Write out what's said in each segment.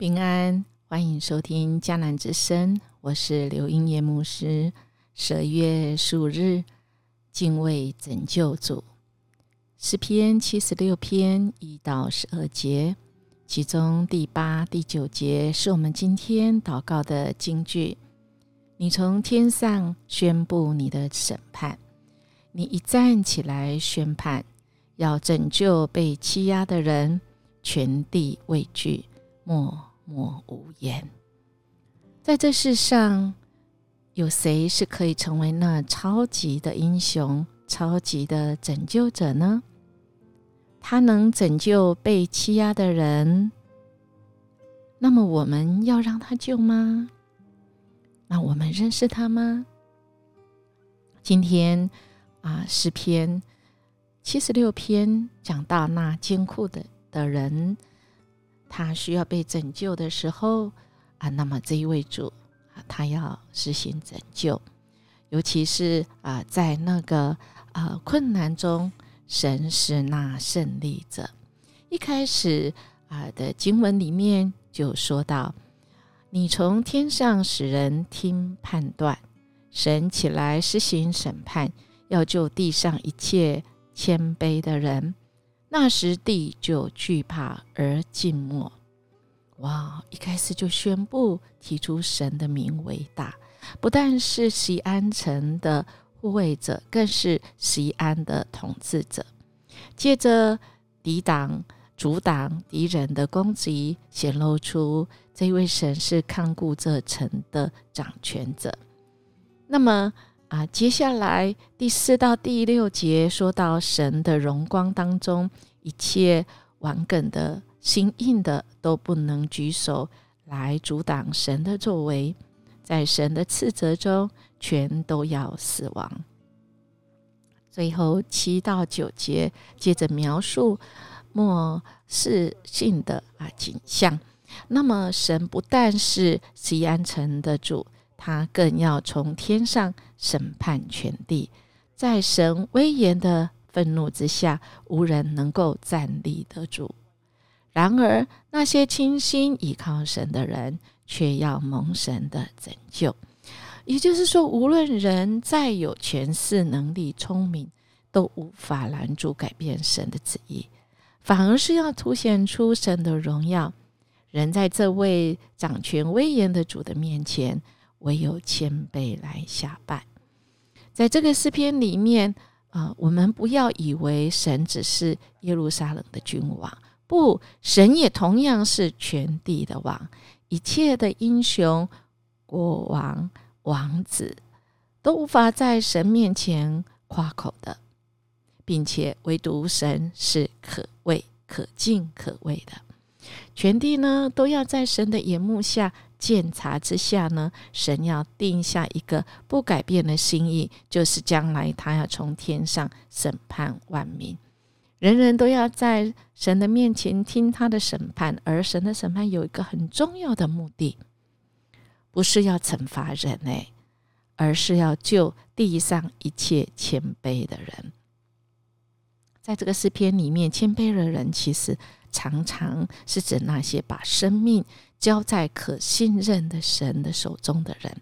平安，欢迎收听迦南之声，我是刘英叶牧师。十二月十五日，敬畏拯救主，诗篇七十六篇一到十二节，其中第八、第九节是我们今天祷告的金句。你从天上宣布你的审判，你一站起来宣判，要拯救被欺压的人，全地畏惧，默默无言。在这世上。有谁是可以成为那超级的英雄、超级的拯救者呢？他能拯救被欺压的人，那么我们要让他救吗？那我们认识他吗？今天啊，诗篇七十六篇讲到那艰苦的的人，他需要被拯救的时候啊，那么这一位主啊。他要实行拯救，尤其是啊，在那个啊困难中，神是那胜利者。一开始啊的经文里面就说到：“你从天上使人听判断，神起来施行审判，要救地上一切谦卑的人。那时地就惧怕而静默。”哇！一开始就宣布提出神的名为大，不但是西安城的护卫者，更是西安的统治者。借着抵挡、阻挡敌人的攻击，显露出这位神是看顾这城的掌权者。那么啊，接下来第四到第六节说到神的荣光当中，一切顽梗的。心硬的都不能举手来阻挡神的作为，在神的斥责中，全都要死亡。最后七到九节接着描述末世性的啊景象。那么神不但是西安城的主，他更要从天上审判全地，在神威严的愤怒之下，无人能够站立得住。然而，那些倾心倚靠神的人，却要蒙神的拯救。也就是说，无论人再有权势、能力、聪明，都无法拦住改变神的旨意，反而是要凸显出神的荣耀。人在这位掌权威严的主的面前，唯有谦卑来下拜。在这个诗篇里面啊，我们不要以为神只是耶路撒冷的君王。不，神也同样是全地的王，一切的英雄、国王、王子都无法在神面前夸口的，并且唯独神是可畏、可敬、可畏的。全地呢，都要在神的眼目下鉴察之下呢，神要定下一个不改变的心意，就是将来他要从天上审判万民。人人都要在神的面前听他的审判，而神的审判有一个很重要的目的，不是要惩罚人类，而是要救地上一切谦卑的人。在这个诗篇里面，谦卑的人其实常常是指那些把生命交在可信任的神的手中的人。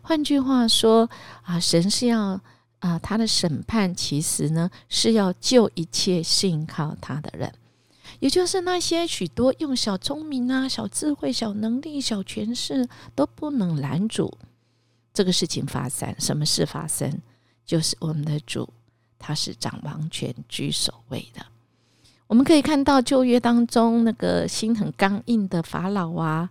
换句话说啊，神是要。啊，他的审判其实呢是要救一切信靠他的人，也就是那些许多用小聪明啊、小智慧、小能力、小权势都不能拦阻这个事情发生。什么事发生？就是我们的主，他是掌王权、居首位的。我们可以看到旧约当中那个心很刚硬的法老啊，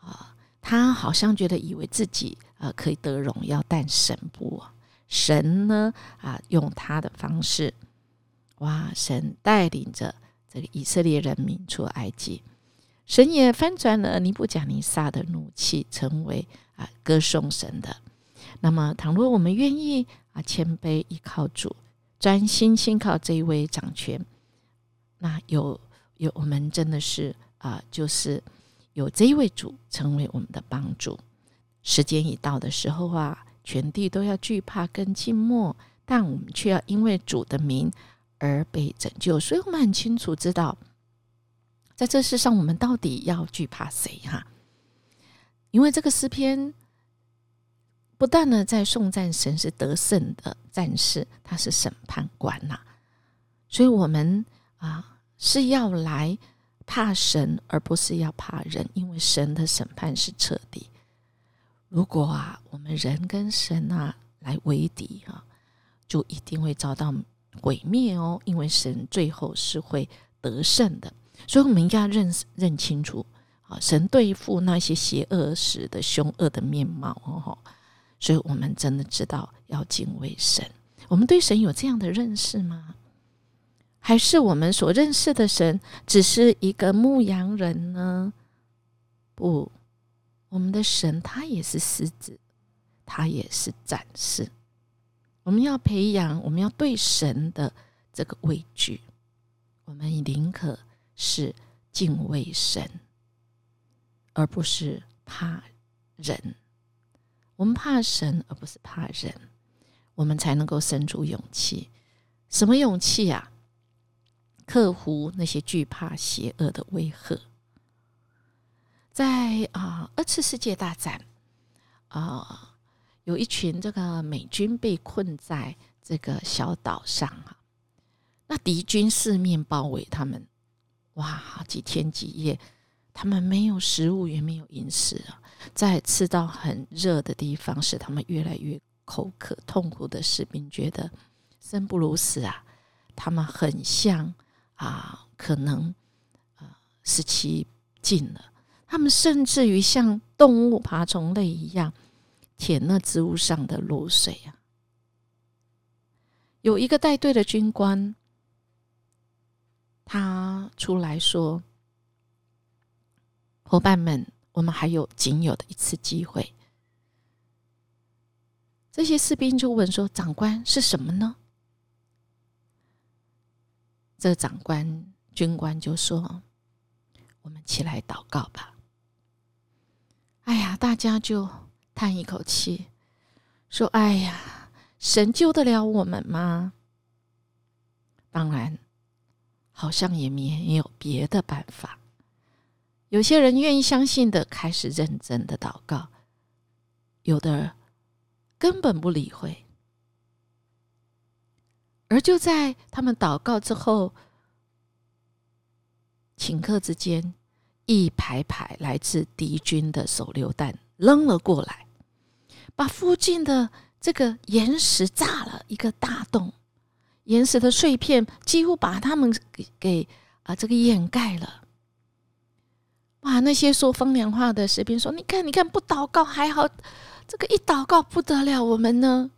啊，他好像觉得以为自己啊可以得荣耀，但神不。神呢啊，用他的方式，哇！神带领着这个以色列人民出埃及，神也翻转了尼布甲尼撒的怒气，成为啊歌颂神的。那么，倘若我们愿意啊谦卑依靠主，专心信靠这一位掌权，那有有我们真的是啊，就是有这一位主成为我们的帮助。时间已到的时候啊。全地都要惧怕跟静默，但我们却要因为主的名而被拯救。所以，我们很清楚知道，在这世上，我们到底要惧怕谁？哈，因为这个诗篇不但呢在颂赞神是得胜的战士，他是审判官呐，所以我们啊是要来怕神，而不是要怕人，因为神的审判是彻底。如果啊，我们人跟神啊来为敌啊，就一定会遭到毁灭哦。因为神最后是会得胜的，所以我们应该认识认清楚啊，神对付那些邪恶时的凶恶的面貌哦。所以我们真的知道要敬畏神。我们对神有这样的认识吗？还是我们所认识的神只是一个牧羊人呢？不。我们的神，他也是狮子，他也是战士。我们要培养，我们要对神的这个畏惧。我们宁可是敬畏神，而不是怕人。我们怕神，而不是怕人，我们才能够生出勇气。什么勇气啊？克服那些惧怕邪恶的威吓。在啊，二次世界大战啊，有一群这个美军被困在这个小岛上啊，那敌军四面包围他们，哇，几天几夜，他们没有食物，也没有饮食啊，在吃到很热的地方，使他们越来越口渴，痛苦的士兵觉得生不如死啊，他们很像啊，可能啊，死期近了。他们甚至于像动物、爬虫类一样舔那植物上的露水啊！有一个带队的军官，他出来说：“伙伴们，我们还有仅有的一次机会。”这些士兵就问说：“长官是什么呢？”这长官军官就说：“我们起来祷告吧。”哎呀，大家就叹一口气，说：“哎呀，神救得了我们吗？”当然，好像也没有别的办法。有些人愿意相信的，开始认真的祷告；有的根本不理会。而就在他们祷告之后，顷刻之间。一排排来自敌军的手榴弹扔了过来，把附近的这个岩石炸了一个大洞，岩石的碎片几乎把他们给给啊这个掩盖了。哇！那些说风凉话的士兵说：“你看，你看，不祷告还好，这个一祷告不得了，我们呢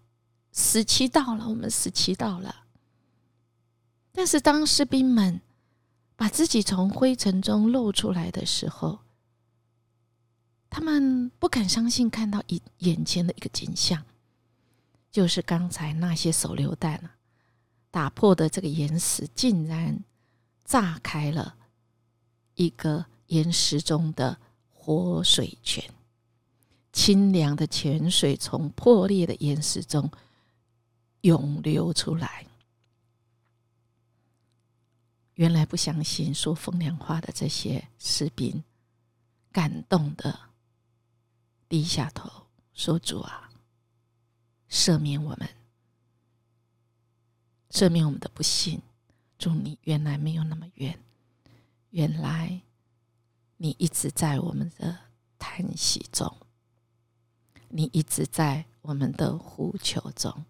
死期到了，我们死期到了。”但是当士兵们。把自己从灰尘中露出来的时候，他们不敢相信看到眼眼前的一个景象，就是刚才那些手榴弹啊打破的这个岩石，竟然炸开了一个岩石中的活水泉，清凉的泉水从破裂的岩石中涌流出来。原来不相信说风凉话的这些士兵，感动的低下头说：“主啊，赦免我们，赦免我们的不幸。祝你原来没有那么远，原来你一直在我们的叹息中，你一直在我们的呼求中。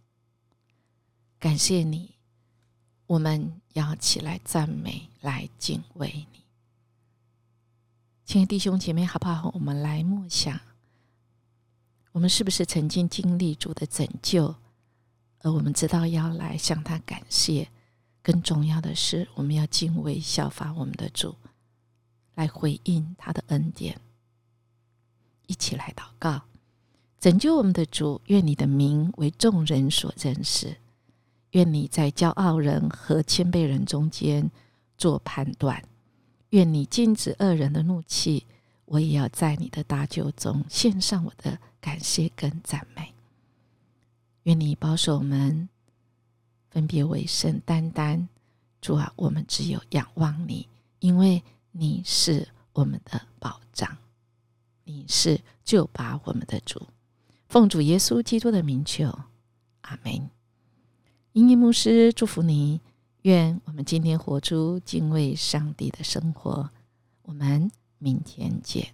感谢你。”我们要起来赞美，来敬畏你，亲爱弟兄姐妹，好不好？我们来默想，我们是不是曾经经历主的拯救？而我们知道要来向他感谢。更重要的是，我们要敬畏、效法我们的主，来回应他的恩典。一起来祷告，拯救我们的主，愿你的名为众人所认识。愿你在骄傲人和谦卑人中间做判断。愿你禁止恶人的怒气，我也要在你的大救中献上我的感谢跟赞美。愿你保守我们分别为圣，单单主啊，我们只有仰望你，因为你是我们的保障，你是救拔我们的主。奉主耶稣基督的名求，阿门。音乐牧师祝福你，愿我们今天活出敬畏上帝的生活。我们明天见。